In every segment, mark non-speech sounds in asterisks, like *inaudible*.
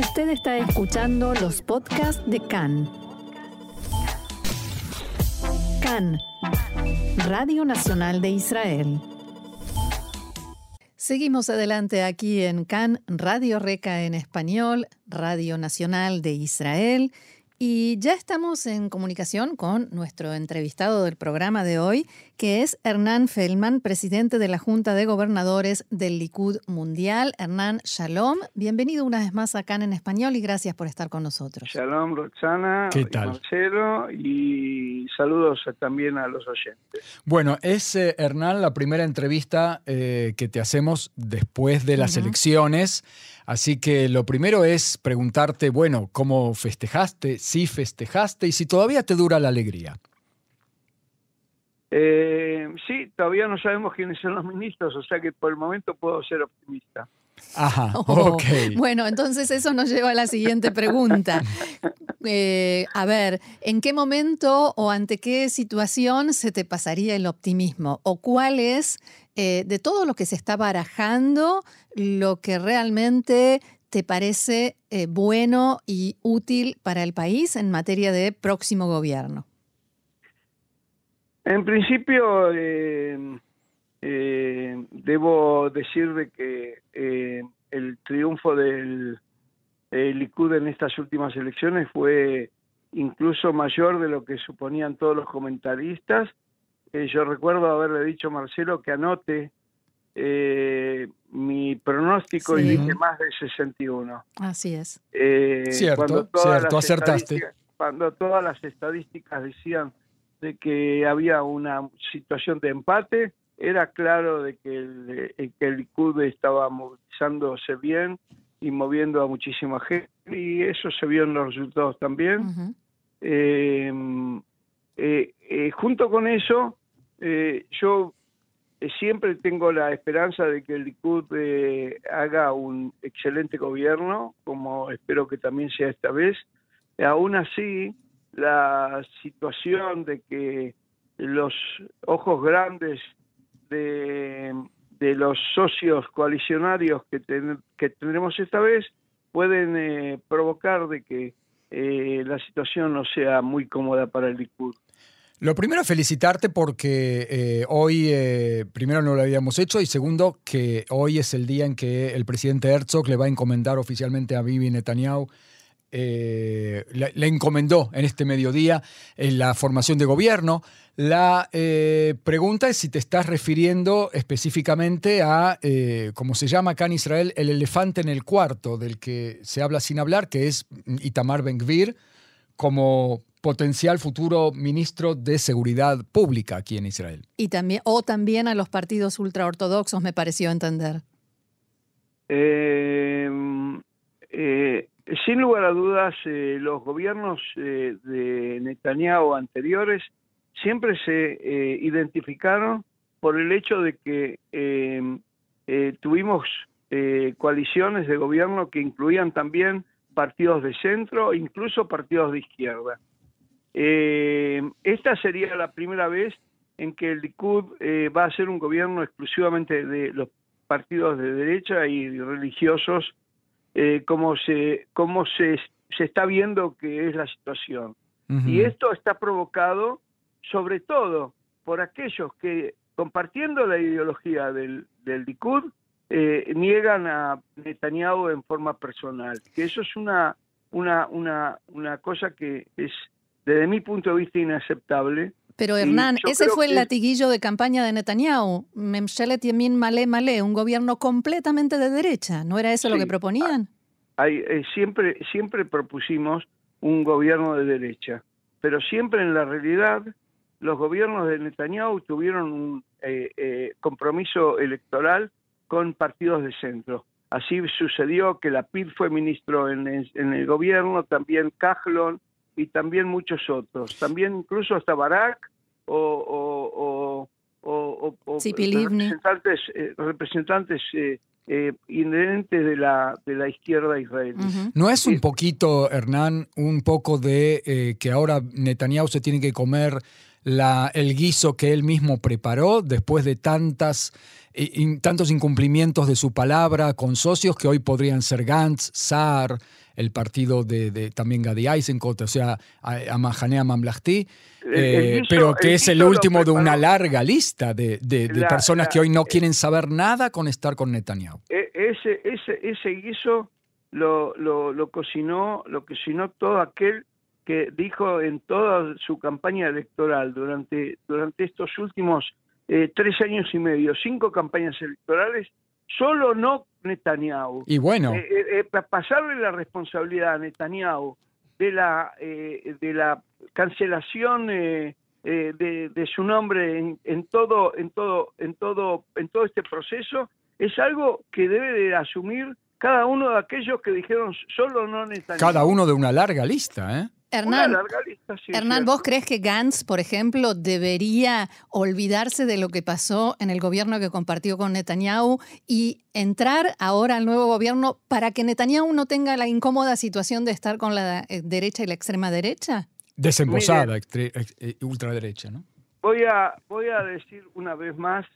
Usted está escuchando los podcasts de CAN. CAN, Radio Nacional de Israel. Seguimos adelante aquí en CAN, Radio Reca en español, Radio Nacional de Israel. Y ya estamos en comunicación con nuestro entrevistado del programa de hoy, que es Hernán Feldman, presidente de la Junta de Gobernadores del Likud Mundial. Hernán, shalom. Bienvenido una vez más acá en español y gracias por estar con nosotros. Shalom, Roxana. ¿Qué tal? Marcelo, y saludos también a los oyentes. Bueno, es, eh, Hernán, la primera entrevista eh, que te hacemos después de las elecciones. Así que lo primero es preguntarte, bueno, ¿cómo festejaste? Si festejaste y si todavía te dura la alegría. Eh, sí, todavía no sabemos quiénes son los ministros, o sea que por el momento puedo ser optimista. Ajá, *laughs* Oh, ok. Bueno, entonces eso nos lleva a la siguiente pregunta. Eh, a ver, ¿en qué momento o ante qué situación se te pasaría el optimismo? ¿O cuál es, eh, de todo lo que se está barajando, lo que realmente te parece eh, bueno y útil para el país en materia de próximo gobierno? En principio, debo decir de que el triunfo del eh, Likud en estas últimas elecciones fue incluso mayor de lo que suponían todos los comentaristas. Eh, yo recuerdo haberle dicho a Marcelo que anote eh, mi pronóstico y dije más de 61. Así es. Eh, Cierto, cuando todas cierto, las acertaste. estadísticas- Cuando todas las estadísticas decían de que había una situación de empate, era claro de que el, que el Likud estaba movilizándose bien y moviendo a muchísima gente, y eso se vio en los resultados también. Eh, eh, eh, junto con eso, yo siempre tengo la esperanza de que el Likud haga un excelente gobierno, como espero que también sea esta vez. Aún así, la situación de que los ojos grandes de, de los socios coalicionarios que, que tendremos esta vez pueden eh, provocar de que eh, la situación no sea muy cómoda para el Likud. Lo primero, felicitarte porque eh, hoy, primero no lo habíamos hecho y segundo, que hoy es el día en que el presidente Herzog le va a encomendar oficialmente a Bibi Netanyahu, eh, le, le encomendó en este mediodía en la formación de gobierno. La eh, pregunta es si te estás refiriendo específicamente a, eh, como se llama acá en Israel, el elefante en el cuarto, del que se habla sin hablar, que es Itamar Ben-Gvir, como potencial futuro ministro de Seguridad Pública aquí en Israel. Y también, o también a los partidos ultraortodoxos, me pareció entender. Eh, eh, sin lugar a dudas, eh, los gobiernos eh, de Netanyahu anteriores siempre se eh, identificaron por el hecho de que eh, tuvimos coaliciones de gobierno que incluían también partidos de centro, incluso partidos de izquierda. Esta sería la primera vez en que el Likud va a ser un gobierno exclusivamente de los partidos de derecha y religiosos, eh, como se como se, se está viendo que es la situación. Y esto está provocado sobre todo por aquellos que, compartiendo la ideología del, del Likud, eh, niegan a Netanyahu en forma personal. Que eso es una, una, una, una cosa que es, desde mi punto de vista, inaceptable. Pero Y Hernán, ese fue el latiguillo de campaña de Netanyahu. Memshelet Yemin Malé Malé, un gobierno completamente de derecha. ¿No era eso lo que proponían? Hay, eh, siempre, siempre propusimos un gobierno de derecha, pero siempre en la realidad los gobiernos de Netanyahu tuvieron un eh, eh, compromiso electoral con partidos de centro. Así sucedió que la PID fue ministro en, el- en el gobierno, también Kahlon y también muchos otros. También incluso hasta Barak o, o, o, o- o- o Tzipi Livni. representantes, eh, representantes eh, eh, inherentes de la, de la izquierda israelí. ¿No es un poquito, Hernán, un poco de eh, que ahora Netanyahu se tiene que comer la, el guiso que él mismo preparó después de tantas tantos incumplimientos de su palabra con socios que hoy podrían ser Gantz, Saar, el partido de, también Gadi Eisenkot, o sea, Amahanea Mamlahti, eh, pero que es el último de una larga lista de, personas que hoy no quieren saber nada con estar con Netanyahu. Ese, ese, ese guiso lo, lo, lo cocinó, lo cocinó todo aquel que dijo en toda su campaña electoral durante, durante estos últimos eh, tres años y medio, cinco campañas electorales, solo no Netanyahu. Y bueno. Eh, eh, pasarle la responsabilidad a Netanyahu de la, de la cancelación de, de, su nombre en, en, todo, en, todo, en, todo, en todo este proceso es algo que debe de asumir cada uno de aquellos que dijeron solo no Netanyahu. Cada uno de una larga lista, ¿eh? Hernán, Hernán ¿vos crees que Gantz, por ejemplo, debería olvidarse de lo que pasó en el gobierno que compartió con Netanyahu y entrar ahora al nuevo gobierno para que Netanyahu no tenga la incómoda situación de estar con la eh, derecha y la extrema derecha? Desembosada, eh, ultraderecha, ¿no? Voy a, voy a decir una vez más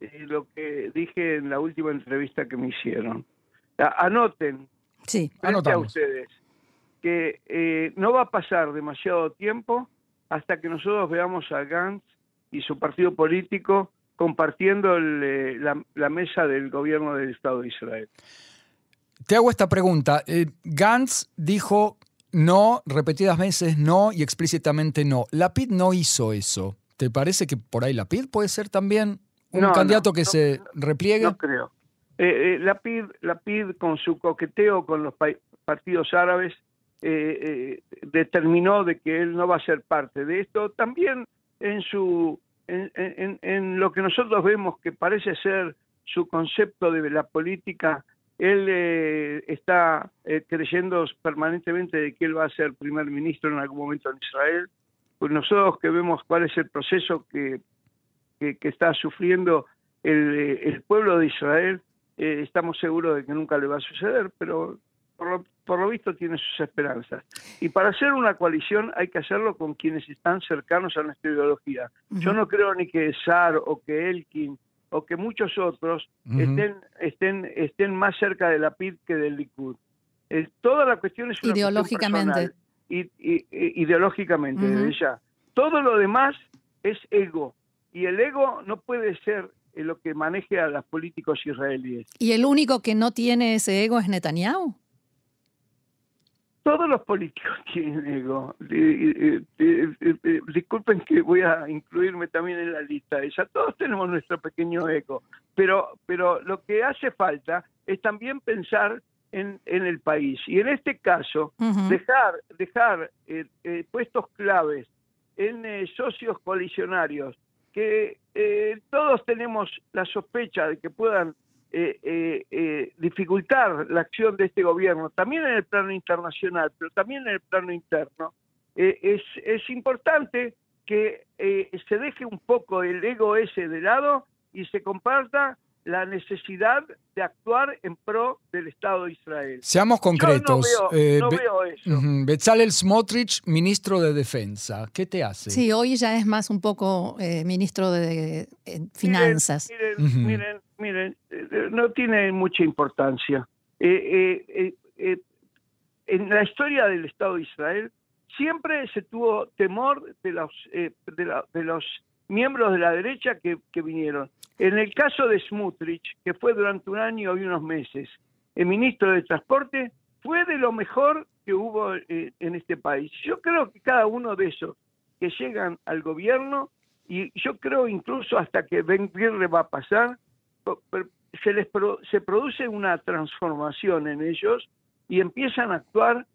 eh, lo que dije en la última entrevista que me hicieron. Anoten, sí. a ustedes que eh, no va a pasar demasiado tiempo hasta que nosotros veamos a Gantz y su partido político compartiendo eh, la, mesa del gobierno del Estado de Israel. Te hago esta pregunta. Eh, Gantz dijo no repetidas veces, no y explícitamente no. Lapid no hizo eso. ¿Te parece que por ahí Lapid puede ser también un candidato que se repliegue? No creo. Eh, Lapid, Lapid, con su coqueteo con los partidos árabes, eh, eh, determinó de que él no va a ser parte de esto, también en su en, lo que nosotros vemos que parece ser su concepto de la política, él eh, está creyendo permanentemente de que él va a ser primer ministro en algún momento en Israel. Pues nosotros que vemos cuál es el proceso que, que, está sufriendo el, el, pueblo de Israel, estamos seguros de que nunca le va a suceder, pero por lo, visto tiene sus esperanzas. Y para hacer una coalición hay que hacerlo con quienes están cercanos a nuestra ideología. Yo no creo ni que Sar o que Elkin o que muchos otros estén, estén, estén más cerca de la PID que del Likud. Eh, toda la cuestión es una ideológicamente. y, ideológicamente, desde ya. Todo lo demás es ego. Y el ego no puede ser lo que maneje a los políticos israelíes. ¿Y el único que no tiene ese ego es Netanyahu? Todos los políticos *laughs* tienen ego. disculpen que voy a incluirme también en la lista esa. Todos tenemos nuestro pequeño ego, pero, pero lo que hace falta es también pensar en, en el país. Y en este caso, dejar, dejar eh, eh, puestos claves en eh, socios coalicionarios que todos tenemos la sospecha de que puedan eh, eh, eh, dificultar la acción de este gobierno, también en el plano internacional, pero también en el plano interno, eh, es, es importante que se deje un poco el ego ese de lado y se comparta la necesidad de actuar en pro del Estado de Israel. Seamos concretos. no veo, eso. Bezalel Smotrich, ministro de Defensa, ¿qué te hace? Sí, hoy ya es más un poco ministro de Finanzas. Miren, miren, miren, eh, no tiene mucha importancia. Eh, eh, en la historia del Estado de Israel siempre se tuvo temor de los, de, los miembros de la derecha que, vinieron. En el caso de Smutrich, que fue durante un año y unos meses el ministro de Transporte, fue de lo mejor que hubo en este país. Yo creo que cada uno de esos que llegan al gobierno, y yo creo incluso hasta que Ben va a pasar, se les se produce una transformación en ellos y empiezan a actuar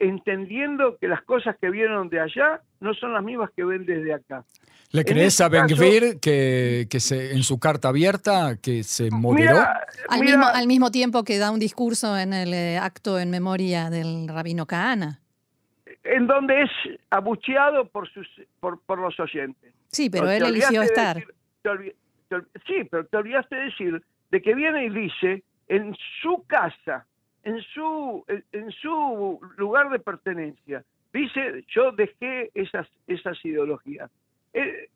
entendiendo que las cosas que vieron de allá no son las mismas que ven desde acá. ¿Le crees este a Ben Gvir que, que se, en su carta abierta que se moderó? al, mismo, al mismo tiempo que da un discurso en el eh, acto en memoria del rabino Kahana. En donde es abucheado por, sus, por, por los oyentes. Sí, pero él eligió estar sí, pero te olvidaste de decir de que viene y dice en su casa, en su, en su lugar de pertenencia, dice yo dejé esas, esas ideologías. Eh,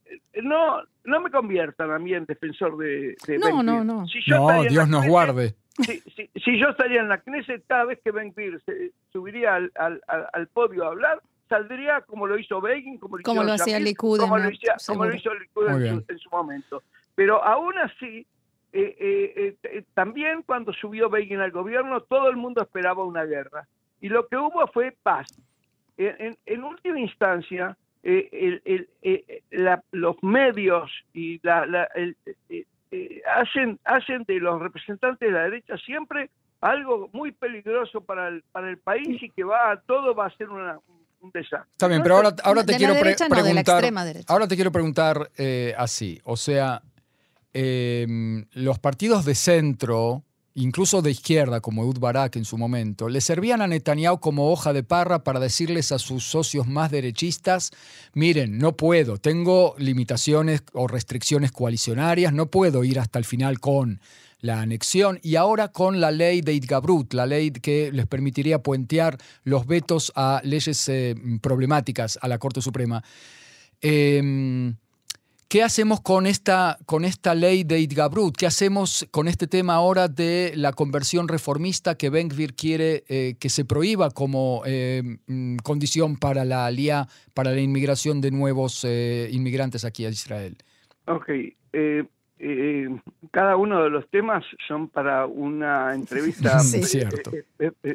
no, no me conviertan a mí en defensor de, de No, Ben no, no. Si yo No, Dios la nos Knesset, guarde. Si, si- si yo estaría en la Knesset, cada vez que Ben Gvir se subiría al, al- al- al podio a hablar, saldría como lo hizo Begin, como lo, Como hizo lo hacía Likud como lo, hacía- como lo hizo Likud en su, en su momento. Pero aún así, eh, eh, eh, eh, también cuando subió Begin al gobierno, todo el mundo esperaba una guerra. Y lo que hubo fue paz. En, en- en última instancia, eh, el- el- eh, la- los medios y la, la- el- eh, eh, hacen, hacen de los representantes de la derecha siempre algo muy peligroso para el, para el país y que va todo va a ser una- un desastre. Está bien, pero ahora, ahora te De la quiero pre- no, de la preguntar. extrema derecha. Ahora te quiero preguntar eh, así. O sea, eh, los partidos de centro, incluso de izquierda, como Eud Barak en su momento, le servían a Netanyahu como hoja de parra para decirles a sus socios más derechistas: miren, no puedo, tengo limitaciones o restricciones coalicionarias, no puedo ir hasta el final con la anexión y ahora con la ley de Itgabrut, la ley que les permitiría puentear los vetos a leyes eh, problemáticas a la Corte Suprema. Eh, ¿Qué hacemos con esta, con esta ley de Itgabrut? ¿Qué hacemos con este tema ahora de la conversión reformista que Ben Gvir quiere eh, que se prohíba como eh, mm, condición para la alía, para la inmigración de nuevos eh, inmigrantes aquí a Israel? Ok. cada uno de los temas son para una entrevista. *laughs* Sí. Cierto.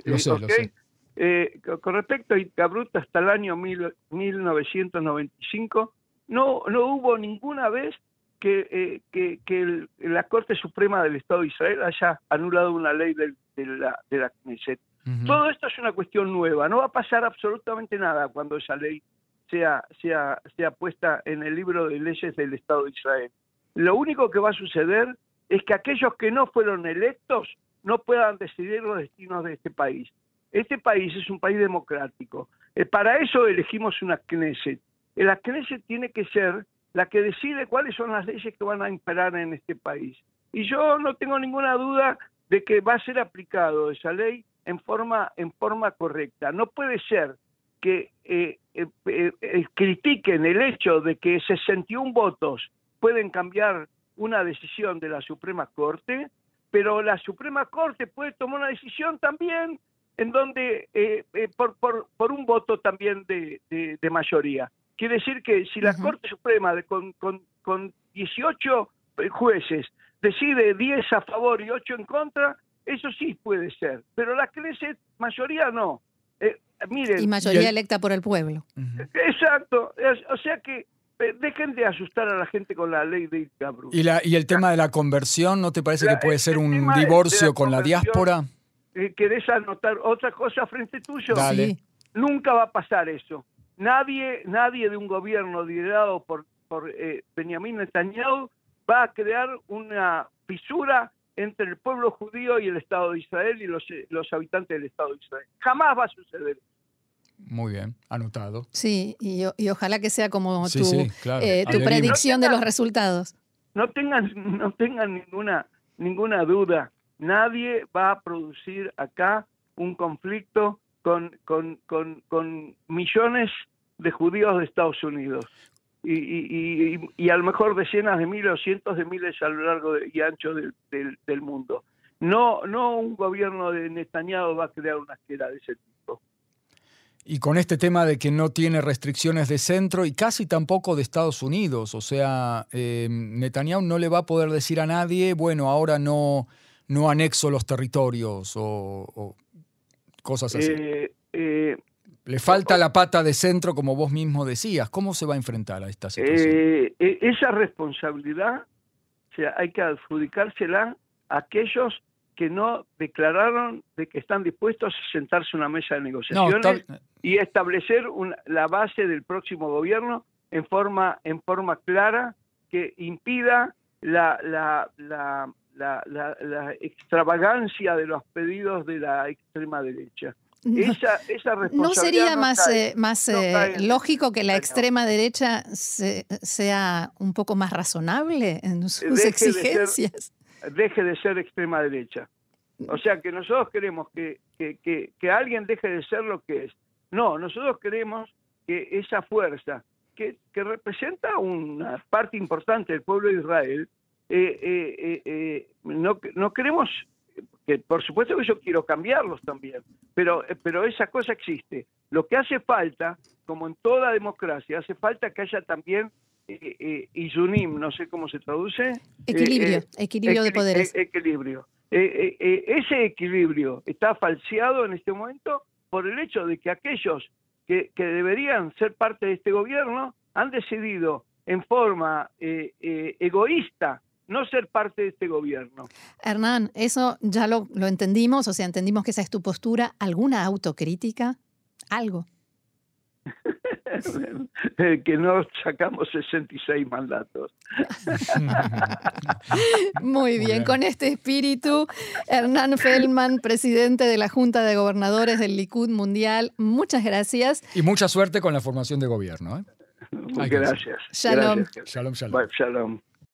Lo sé, lo sé. Eh, co- con respecto a Itgabrut, hasta el año mil- 1995 no, no hubo ninguna vez que, eh, que, que el- la Corte Suprema del Estado de Israel haya anulado una ley del- de, la, de la Knesset. Todo esto es una cuestión nueva. No va a pasar absolutamente nada cuando esa ley sea, sea, sea puesta en el libro de leyes del Estado de Israel. Lo único que va a suceder es que aquellos que no fueron electos no puedan decidir los destinos de este país. Este país es un país democrático. Eh, para eso elegimos una Knesset. La Knesset tiene que ser la que decide cuáles son las leyes que van a imperar en este país. Y yo no tengo ninguna duda de que va a ser aplicado esa ley en forma, en forma correcta. No puede ser que eh, eh, eh, critiquen el hecho de que 61 votos pueden cambiar una decisión de la Suprema Corte, pero la Suprema Corte puede tomar una decisión también en donde por, por, un voto también de- de mayoría. Quiere decir que si la. Corte Suprema de- con, con, con 18 jueces decide 10 a favor y 8 en contra, eso sí puede ser. Pero la Knesset, mayoría no. Eh, miren, Y mayoría electa por el pueblo. Ujú. exacto. Es- O sea que eh, dejen de asustar a la gente con la ley de Itgabrut. ¿Y, la, ¿Y el tema de la conversión no te parece La- que puede ser un divorcio la con la diáspora? Eh, ¿Querés anotar otra cosa frente tuyo? Dale. Sí. Nunca va a pasar eso. Nadie, nadie de un gobierno liderado por, por eh, Benjamín Netanyahu va a crear una fisura entre el pueblo judío y el Estado de Israel y los, los habitantes del Estado de Israel. Jamás va a suceder. Muy bien, anotado. Sí, y, y ojalá que sea como Sí, tu, sí, claro. eh, tu predicción de los resultados. No tengan, no tengan ninguna, ninguna duda. Nadie va a producir acá un conflicto con, con, con, millones de judíos de Estados Unidos. Y, y, y, y a lo mejor decenas de miles o cientos de miles a lo largo y ancho del, del, mundo. No, no un gobierno de Netanyahu va a crear una esquera de ese tipo. Y con este tema de que no tiene restricciones de centro y casi tampoco de Estados Unidos. O sea, eh, Netanyahu no le va a poder decir a nadie, bueno, ahora no, no anexo los territorios o cosas así. Eh, eh, le falta la pata de centro, como vos mismo decías. ¿Cómo se va a enfrentar a esta situación? Eh, eh, esa responsabilidad o sea, hay que adjudicársela a aquellos que no declararon de que están dispuestos a sentarse a una mesa de no, negociaciones está- y establecer una- la base del próximo gobierno en forma en forma clara que impida la, la, la, la, la- la extravagancia de los pedidos de la extrema derecha. Esa, esa ¿No sería no más, cae- eh, más no eh, lógico que la extrema derecha se- sea un poco más razonable en sus Deje de ser- exigencias? deje de ser extrema derecha. O sea que nosotros queremos que, que, que, que alguien deje de ser lo que es. No, nosotros queremos que esa fuerza que, representa una parte importante del pueblo de Israel, no, no queremos que por supuesto que yo quiero cambiarlos también, pero, pero esa cosa existe. Lo que hace falta, como en toda democracia, hace falta que haya también eh, eh, Isunim, no sé cómo se traduce. Equilibrio, eh, equilibrio de poderes. equilibrio. ese equilibrio está falseado en este momento por el hecho de que aquellos que, que deberían ser parte de este gobierno han decidido en forma egoísta no ser parte de este gobierno. Hernán, eso ya lo, lo entendimos, o sea, entendimos que esa es tu postura. ¿Alguna autocrítica? ¿Algo? *laughs* que no sacamos 66 mandatos. *laughs* Muy bien, con este espíritu, Hernán Feldman, presidente de la Junta de Gobernadores del Likud Mundial, muchas gracias. Y mucha suerte con la formación de gobierno. ¿eh? Gracias. Shalom. Shalom, shalom. shalom.